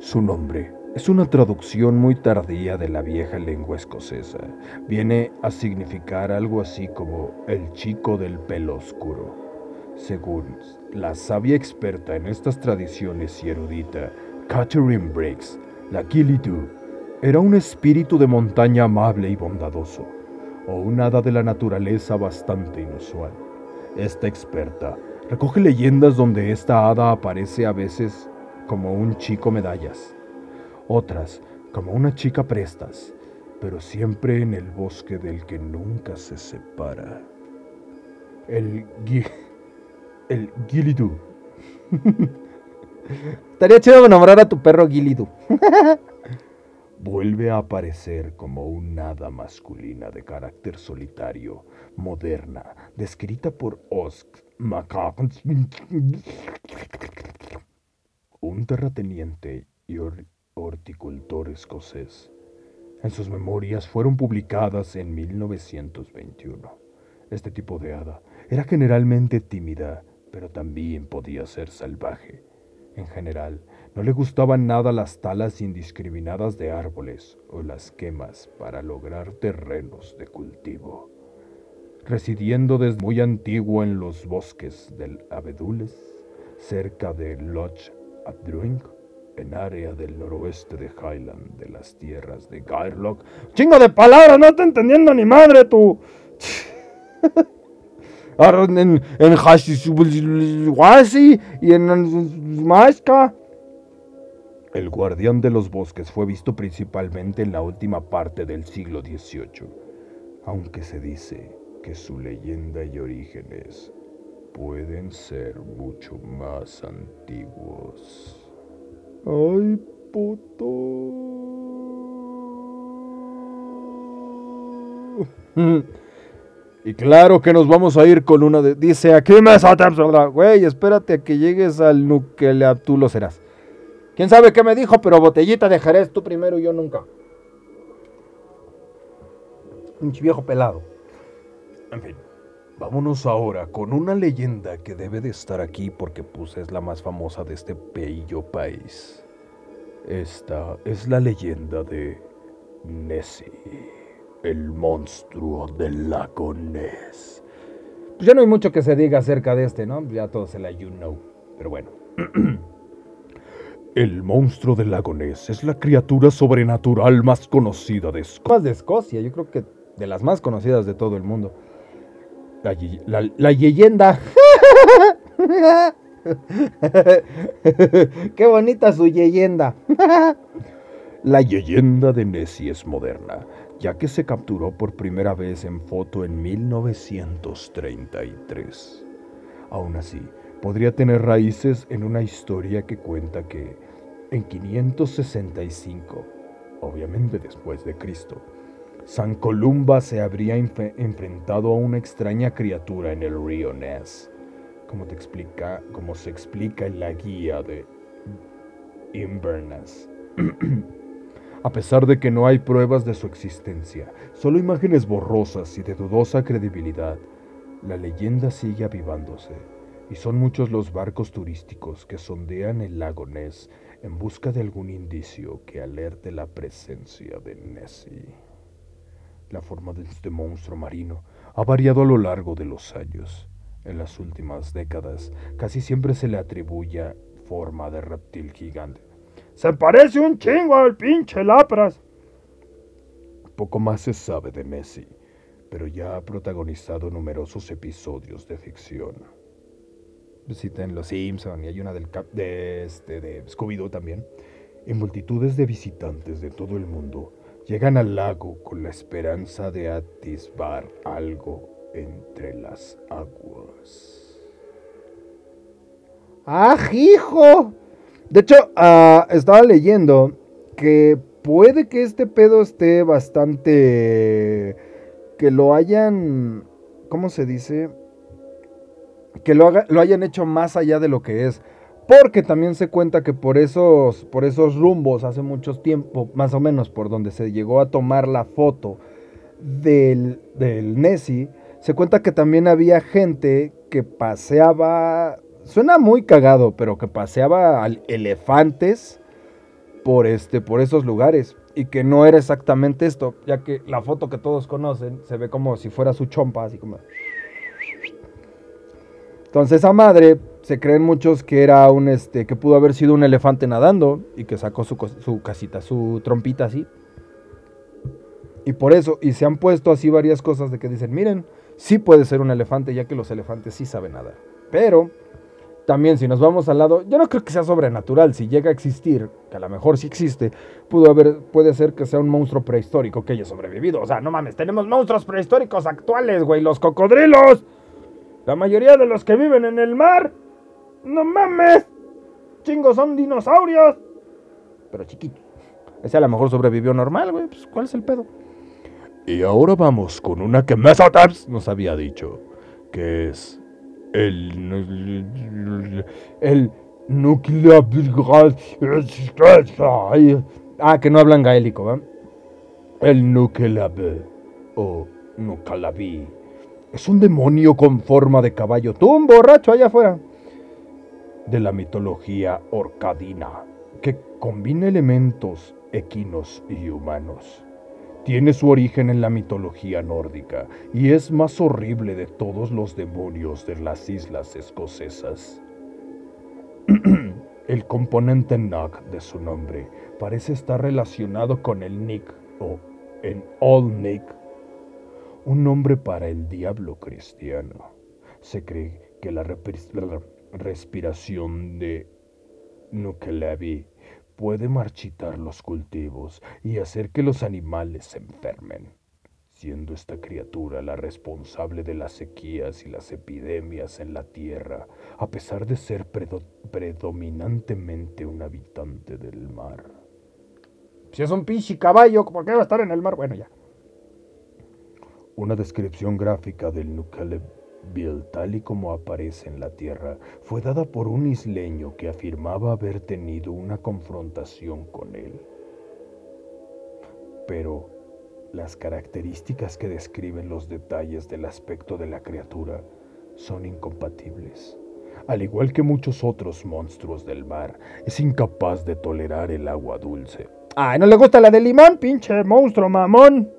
Su nombre es una traducción muy tardía de la vieja lengua escocesa. Viene a significar algo así como el chico del pelo oscuro. Según la sabia experta en estas tradiciones y erudita Catherine Briggs, la Gilidu era un espíritu de montaña amable y bondadoso, o un hada de la naturaleza bastante inusual. Esta experta recoge leyendas donde esta hada aparece a veces como un chico medallas otras como una chica prestas, pero siempre en el bosque del que nunca se separa. El, el Gilidú Estaría chido nombrar a tu perro Gilidu. Vuelve a aparecer como un hada masculina de carácter solitario, moderna, descrita por Osk un terrateniente y horticultor escocés. En sus memorias fueron publicadas en 1921. Este tipo de hada era generalmente tímida, pero también podía ser salvaje. En general, no le gustaban nada las talas indiscriminadas de árboles o las quemas para lograr terrenos de cultivo. Residiendo desde muy antiguo en los bosques del Abedules, cerca de Loch Adruing, en área del noroeste de Highland de las tierras de Gairloch. ¡Chingo de palabras! ¡No te entendiendo ni madre tú! en, en y en Maska. El guardián de los bosques fue visto principalmente en la última parte del siglo XVIII, aunque se dice que su leyenda y orígenes pueden ser mucho más antiguos. Ay, puto. Y claro que nos vamos a ir con una de. Dice aquí me Güey, espérate a que llegues al nuclear, tú lo serás. Quién sabe qué me dijo, pero botellita de Jerez, tú primero y yo nunca. Un viejo pelado. En fin, vámonos ahora con una leyenda que debe de estar aquí porque pues es la más famosa de este bello país. Esta es la leyenda de Nessie, el monstruo del lago Ness. Pues ya no hay mucho que se diga acerca de este, ¿no? Ya todo se la you know. Pero bueno. El monstruo del lago Ness es la criatura sobrenatural más conocida de Escocia. de Escocia, yo creo que de las más conocidas de todo el mundo. La, leyenda. Qué bonita su leyenda. la leyenda de Nessie es moderna, ya que se capturó por primera vez en foto en 1933. Aún así, podría tener raíces en una historia que cuenta que en 565, obviamente después de Cristo, San Columba se habría enfrentado a una extraña criatura en el río Ness, como, te explica, como se explica en la guía de Inverness. a pesar de que no hay pruebas de su existencia, solo imágenes borrosas y de dudosa credibilidad, la leyenda sigue avivándose, y son muchos los barcos turísticos que sondean el lago Ness en busca de algún indicio que alerte la presencia de Nessie. La forma de este monstruo marino ha variado a lo largo de los años. En las últimas décadas casi siempre se le atribuye forma de reptil gigante. Se parece un chingo al pinche Lapras. Poco más se sabe de Nessie, pero ya ha protagonizado numerosos episodios de ficción. Visita en Los Simpson y hay una del de, este, de Scooby-Doo también. En multitudes de visitantes de todo el mundo Llegan al lago con la esperanza de atisbar algo entre las aguas. ¡Ah, hijo! De hecho, ah, estaba leyendo que puede que este pedo esté bastante... que lo hayan... ¿Cómo se dice? Que lo, lo hayan hecho más allá de lo que es. Porque también se cuenta que por esos, por esos rumbos, hace mucho tiempo, más o menos por donde se llegó a tomar la foto del, del se cuenta que también había gente que paseaba, suena muy cagado, pero que paseaba elefantes por, este, por esos lugares. Y que no era exactamente esto, ya que la foto que todos conocen se ve como si fuera su chompa, así como... Entonces esa madre se creen muchos que era un este que pudo haber sido un elefante nadando y que sacó su, su casita, su trompita así. Y por eso, y se han puesto así varias cosas de que dicen, miren, sí puede ser un elefante, ya que los elefantes sí saben nadar. Pero también si nos vamos al lado, yo no creo que sea sobrenatural, si llega a existir, que a lo mejor sí existe, pudo haber, puede ser que sea un monstruo prehistórico que haya sobrevivido. O sea, no mames, tenemos monstruos prehistóricos actuales, güey, los cocodrilos. La mayoría de los que viven en el mar no mames. chingos son dinosaurios. Pero chiquitos. Ese a lo mejor sobrevivió normal, güey. Pues, ¿cuál es el pedo? Y ahora vamos con una que Mesotabs nos había dicho, que es el... el núcleo... Ah, que no hablan gaélico, ¿va? El Nukelab o Nukalabi es un demonio con forma de caballo. Tú, un borracho allá afuera. De la mitología orcadina, que combina elementos equinos y humanos. Tiene su origen en la mitología nórdica y es más horrible de todos los demonios de las islas escocesas. el componente Nag de su nombre parece estar relacionado con el Nick o en Old Nick, un nombre para el diablo cristiano. Se cree que la, respiración de Nukelevi puede marchitar los cultivos y hacer que los animales se enfermen, siendo esta criatura la responsable de las sequías y las epidemias en la tierra, a pesar de ser predominantemente un habitante del mar. Si es un pinche caballo, ¿por qué va a estar en el mar? Bueno, ya. Una descripción gráfica del Nukele tal y como aparece en la Tierra, fue dada por un isleño que afirmaba haber tenido una confrontación con él. Pero las características que describen los detalles del aspecto de la criatura son incompatibles. Al igual que muchos otros monstruos del mar, es incapaz de tolerar el agua dulce. Ay, ¿no le gusta la de limón, pinche monstruo mamón?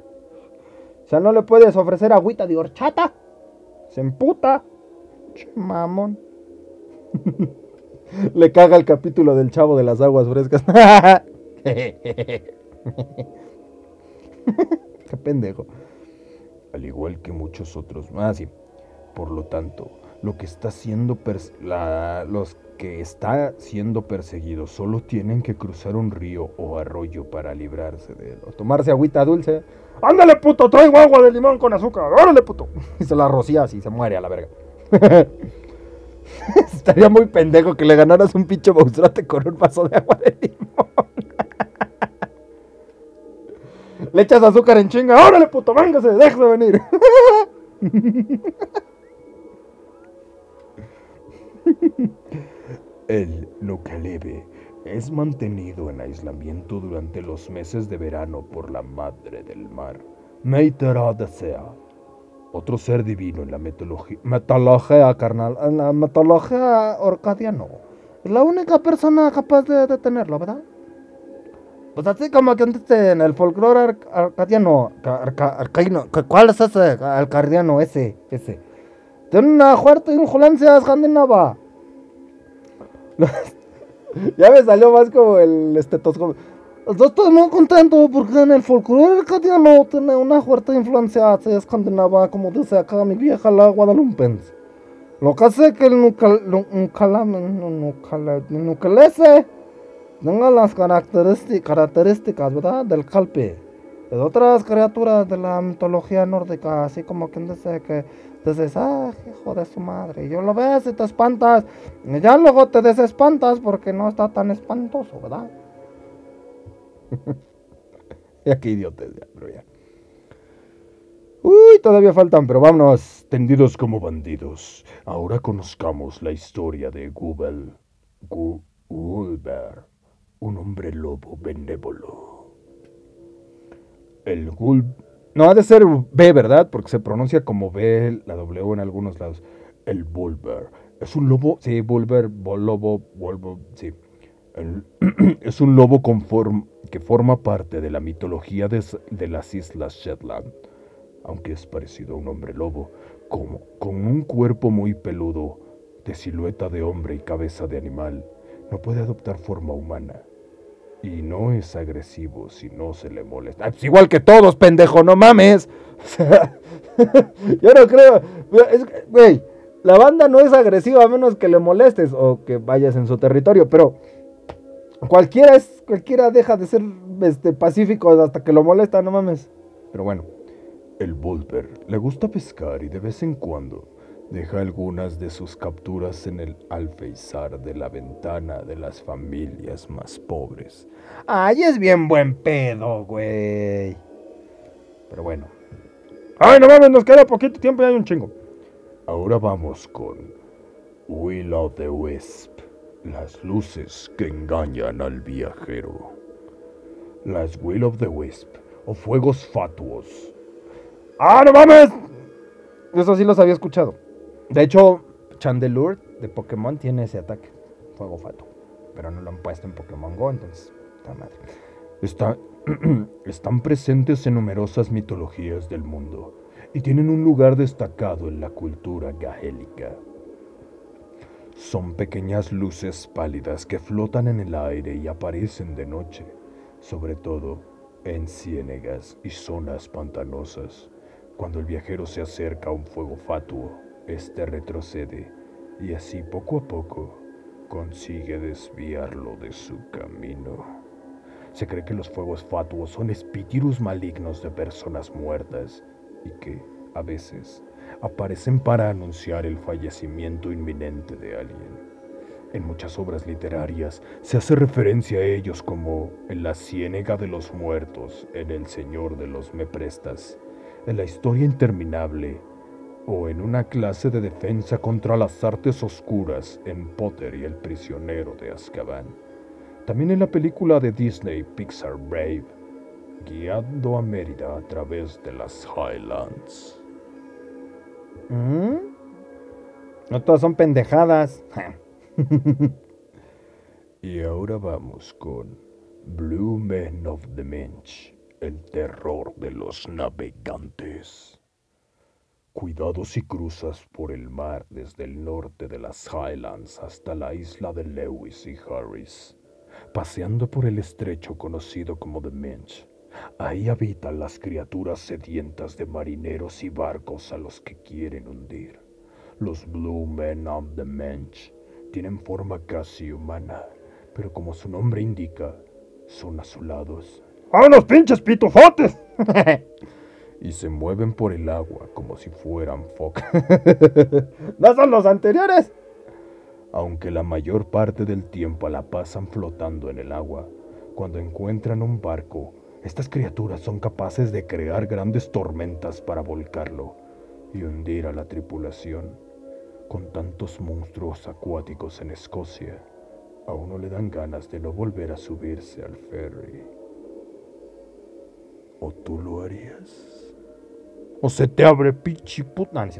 O sea, ¿no le puedes ofrecer agüita de horchata? Se emputa. Mamón. Le caga el capítulo del chavo de las aguas frescas. Qué pendejo. Al igual que muchos otros más. Ah, Por lo tanto, lo que está siendo los que está siendo perseguidos solo tienen que cruzar un río o arroyo para librarse de él. O tomarse agüita dulce. ¡Ándale, puto! Traigo agua de limón con azúcar. ¡Órale, puto! Y se la rocía así, se muere a la verga. Estaría muy pendejo que le ganaras un pinche monstruote con un vaso de agua de limón. le echas azúcar en chinga. ¡Órale, puto! ¡Véngase! ¡Déjese venir! El Nukalebe es mantenido en aislamiento durante los meses de verano por la madre del mar, Sea, otro ser divino en la mitología, carnal, en la mitología orcadiano. La única persona capaz de detenerlo, ¿verdad? Pues así como que en el folclore arcadiano, ¿cuál es ese arcadiano? Ese, ese. Tiene una fuerte influencia escandinava. ya me salió más como el estetoscopio. Estoy muy contento porque en el folclore no tiene una fuerte influencia escandinava, como dice acá mi vieja la guadalumpense. Lo que hace que el nucalese tenga las características, características ¿verdad? del calpe. De otras criaturas de la mitología nórdica, así como quien dice que entonces, ah, hijo de su madre. yo lo ves y te espantas. Y ya luego te desespantas porque no está tan espantoso, ¿verdad? ya qué idiotes, ya, pero ya. Uy, todavía faltan, pero vámonos. Tendidos como bandidos. Ahora conozcamos la historia de Gubel. Gulber, un hombre lobo benévolo. El Gulber no, ha de ser B, ¿verdad? Porque se pronuncia como B, la W en algunos lados. El Bulber. Es un lobo, sí, Bulber, lobo, Wolvo, sí. es un lobo que forma parte de la mitología de, las Islas Shetland, aunque es parecido a un hombre lobo, como, con un cuerpo muy peludo, de silueta de hombre y cabeza de animal, no puede adoptar forma humana. Y no es agresivo si no se le molesta. Ah, pues igual que todos, pendejo, no mames. yo no creo. Güey, la banda no es agresiva a menos que le molestes o que vayas en su territorio, pero cualquiera es cualquiera deja de ser este pacífico hasta que lo molesta, no mames. Pero bueno, el Volper le gusta pescar y de vez en cuando Deja algunas de sus capturas en el alfeizar de la ventana de las familias más pobres. Ay, es bien buen pedo, güey. Pero bueno. Ay, no mames, nos queda poquito tiempo y hay un chingo. Ahora vamos con Will of the Wisp, las luces que engañan al viajero. Las Will of the Wisp, o fuegos fatuos. ¡Ah, no mames! Eso sí los había escuchado. De hecho, Chandelure de Pokémon tiene ese ataque, fuego fatuo. Pero no lo han puesto en Pokémon Go, entonces, está madre. Está, están presentes en numerosas mitologías del mundo y tienen un lugar destacado en la cultura gaélica. Son pequeñas luces pálidas que flotan en el aire y aparecen de noche, sobre todo en ciénegas y zonas pantanosas. Cuando el viajero se acerca a un fuego fatuo, éste retrocede y así poco a poco consigue desviarlo de su camino. Se cree que los fuegos fatuos son espíritus malignos de personas muertas y que, a veces, aparecen para anunciar el fallecimiento inminente de alguien. En muchas obras literarias se hace referencia a ellos como en la Ciénega de los Muertos, en El Señor de los Me Prestas, en la historia interminable o en una clase de defensa contra las artes oscuras en Potter y el prisionero de Azkaban. También en la película de Disney Pixar Brave, guiando a Mérida a través de las Highlands. ¿Mm? No todas son pendejadas. y ahora vamos con Blue Men of the Minch, el terror de los navegantes. Cuidado si cruzas por el mar desde el norte de las Highlands hasta la isla de Lewis y Harris, paseando por el estrecho conocido como The Minch. Ahí habitan las criaturas sedientas de marineros y barcos a los que quieren hundir. Los Blue Men of the Minch tienen forma casi humana, pero como su nombre indica, son azulados. ¡Ah, los pinches pitufotes! y se mueven por el agua como si fueran focas. ¿No son los anteriores? Aunque la mayor parte del tiempo la pasan flotando en el agua, cuando encuentran un barco, estas criaturas son capaces de crear grandes tormentas para volcarlo y hundir a la tripulación. Con tantos monstruos acuáticos en Escocia, a uno le dan ganas de no volver a subirse al ferry. ¿O tú lo harías? O se te abre pinche puta. No,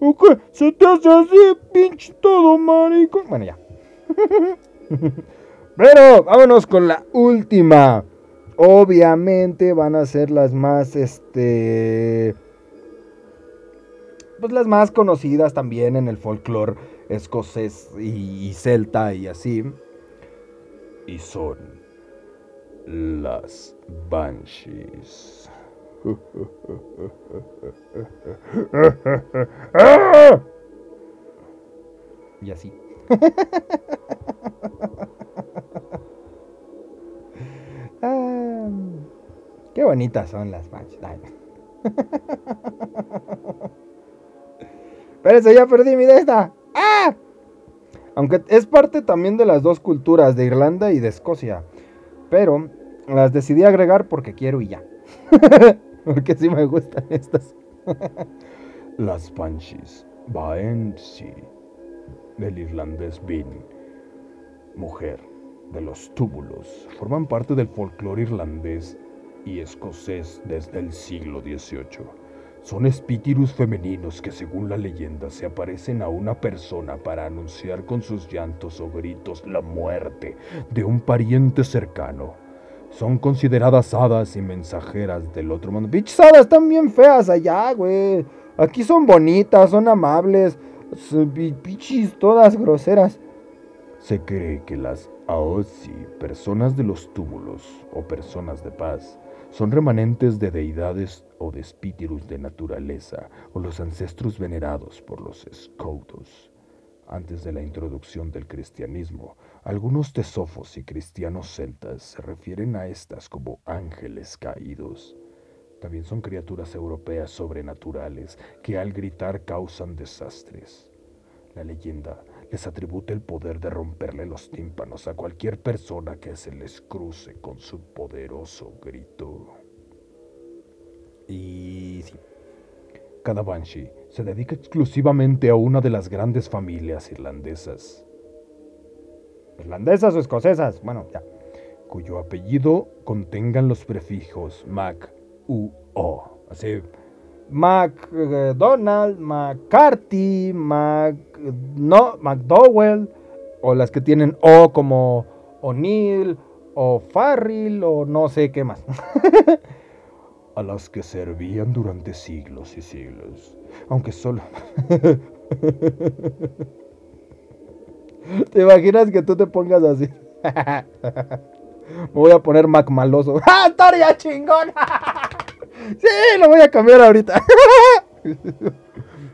¿O qué? Se te hace así, pinche todo, marico. Bueno, ya. Pero vámonos con la última. Obviamente van a ser las más, este... Pues las más conocidas también en el folclore escocés y, y celta y así. Y son las Banshees. Y así. Ah, qué bonitas son las Banshees. Pero eso ya perdí mi de esta. ¡Ah! Aunque es parte también de las dos culturas, de Irlanda y de Escocia. Pero las decidí agregar porque quiero y ya. porque sí me gustan estas. Las Banshees, Baensi, del irlandés Bin, mujer de los túbulos, forman parte del folclore irlandés y escocés desde el siglo XVIII. Son espíritus femeninos que según la leyenda se aparecen a una persona para anunciar con sus llantos o gritos la muerte de un pariente cercano son consideradas hadas y mensajeras del otro mundo. Bichas hadas están bien feas allá, güey. Aquí son bonitas, son amables. Pichis todas groseras. Se cree que las Aosi, personas de los túmulos o personas de paz, son remanentes de deidades o de de naturaleza o los ancestros venerados por los escoutos. Antes de la introducción del cristianismo, algunos tesofos y cristianos celtas se refieren a estas como ángeles caídos. También son criaturas europeas sobrenaturales que al gritar causan desastres. La leyenda les atribuye el poder de romperle los tímpanos a cualquier persona que se les cruce con su poderoso grito. Y sí, cada Banshee se dedica exclusivamente a una de las grandes familias irlandesas. ¿Irlandesas o escocesas? Bueno, ya. Cuyo apellido contengan los prefijos Mac, U, O. Así. McDonald, McCarthy, Mac, no, McDowell, o las que tienen O como O'Neill, o Farrell, o no sé qué más. a las que servían durante siglos y siglos, aunque solo... ¿Te imaginas que tú te pongas así? Me voy a poner Macmaloso. ¡Ah, estaría chingón! sí, lo voy a cambiar ahorita.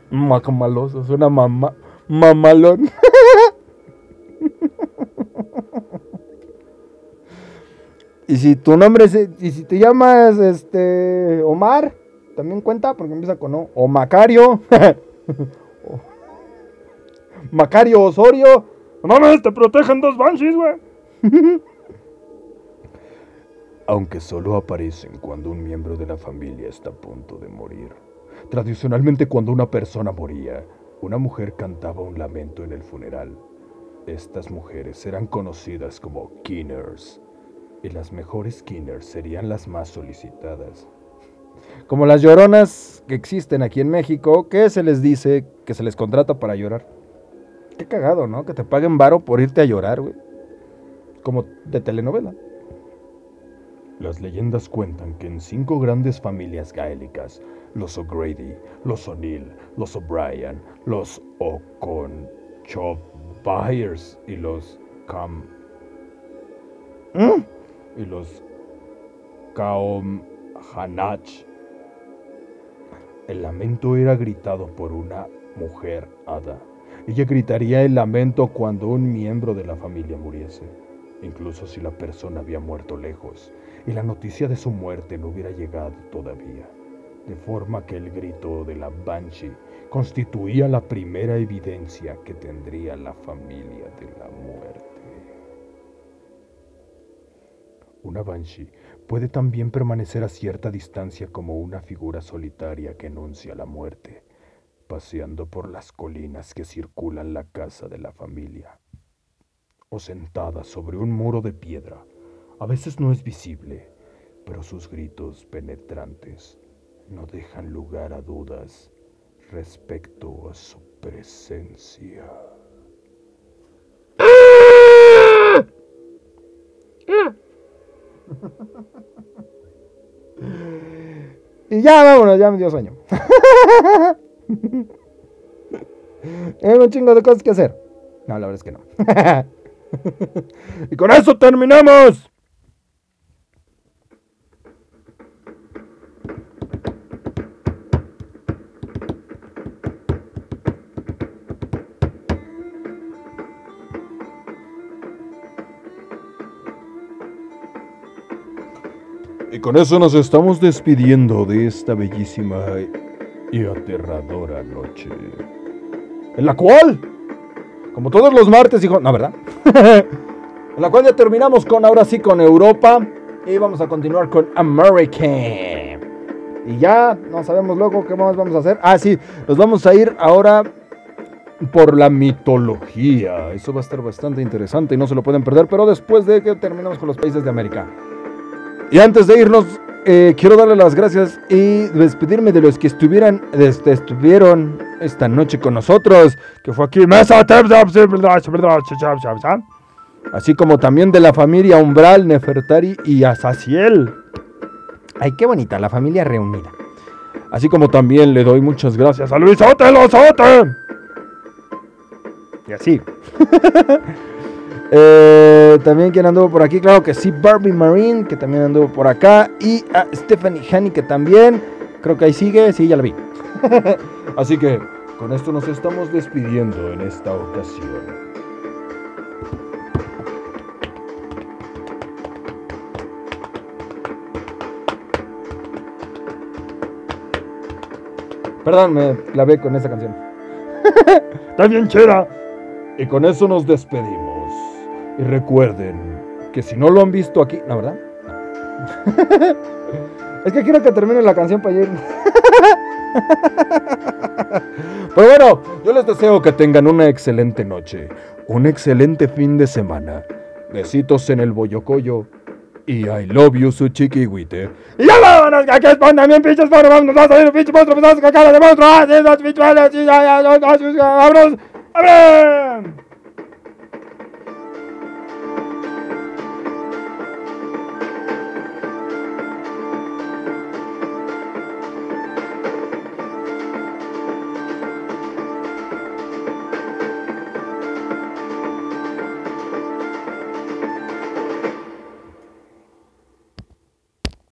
Macmaloso, suena mamá, mamalón. Y si tu nombre es, y si te llamas este Omar, también cuenta porque empieza con O. O Macario. Macario Osorio. No mames, te protegen dos banshees, güey. Aunque solo aparecen cuando un miembro de la familia está a punto de morir. Tradicionalmente cuando una persona moría, una mujer cantaba un lamento en el funeral. Estas mujeres eran conocidas como Kinners y las mejores Kinners serían las más solicitadas. Como las lloronas que existen aquí en México, que se les dice que se les contrata para llorar. Qué cagado, ¿no? Que te paguen varo por irte a llorar, güey. Como de telenovela. Las leyendas cuentan que en cinco grandes familias gaélicas, los O'Grady, los O'Neill, los O'Brien, los Byers y los Cam... ¿Mm? Y los Kaom Hanach. El lamento era gritado por una mujer hada. Ella gritaría el lamento cuando un miembro de la familia muriese, incluso si la persona había muerto lejos y la noticia de su muerte no hubiera llegado todavía, de forma que el grito de la Banshee constituía la primera evidencia que tendría la familia de la muerte. Una banshee puede también permanecer a cierta distancia como una figura solitaria que anuncia la muerte, paseando por las colinas que circulan la casa de la familia, o sentada sobre un muro de piedra. A veces no es visible, pero sus gritos penetrantes no dejan lugar a dudas respecto a su presencia. Y ya vámonos, ya me dio sueño. Hay un chingo de cosas que hacer. No, la verdad es que no. y con eso terminamos. Con eso nos estamos despidiendo de esta bellísima y aterradora noche. En la cual, como todos los martes, dijo, no, ¿verdad? en la cual ya terminamos con, ahora sí, con Europa. Y vamos a continuar con America. Y ya no sabemos luego qué más vamos a hacer. Ah, sí, nos vamos a ir ahora por la mitología. Eso va a estar bastante interesante y no se lo pueden perder. Pero después de que terminemos con los países de América. Y antes de irnos, eh, quiero darle las gracias y despedirme de los que estuvieran, este, estuvieron esta noche con nosotros, que fue aquí así como también de la familia Umbral, Nefertari y Asaciel. Ay, qué bonita, la familia reunida. Así como también le doy muchas gracias a Luis Lozote. Y así. Eh, también quien anduvo por aquí, claro que sí, Barbie Marine, que también anduvo por acá. Y a Stephanie Honey, que también, creo que ahí sigue, sí, ya la vi. Así que con esto nos estamos despidiendo en esta ocasión. Perdón, me clavé con esa canción. Está bien chera. Y con eso nos despedimos. Y recuerden que si no lo han visto aquí, ¿no, verdad? es que quiero que termine la canción para ir. Pero bueno, yo les deseo que tengan una excelente noche, un excelente fin de semana. Besitos en el boyocoyo. Y I love you, su chiquihuite. Y ya vámonos, que aquí es también pinches monstruos, vamos, vamos a salir un pinche monstruo, vamos a cara de monstruo, ah, los pinches, ya, vámonos, ¡abran!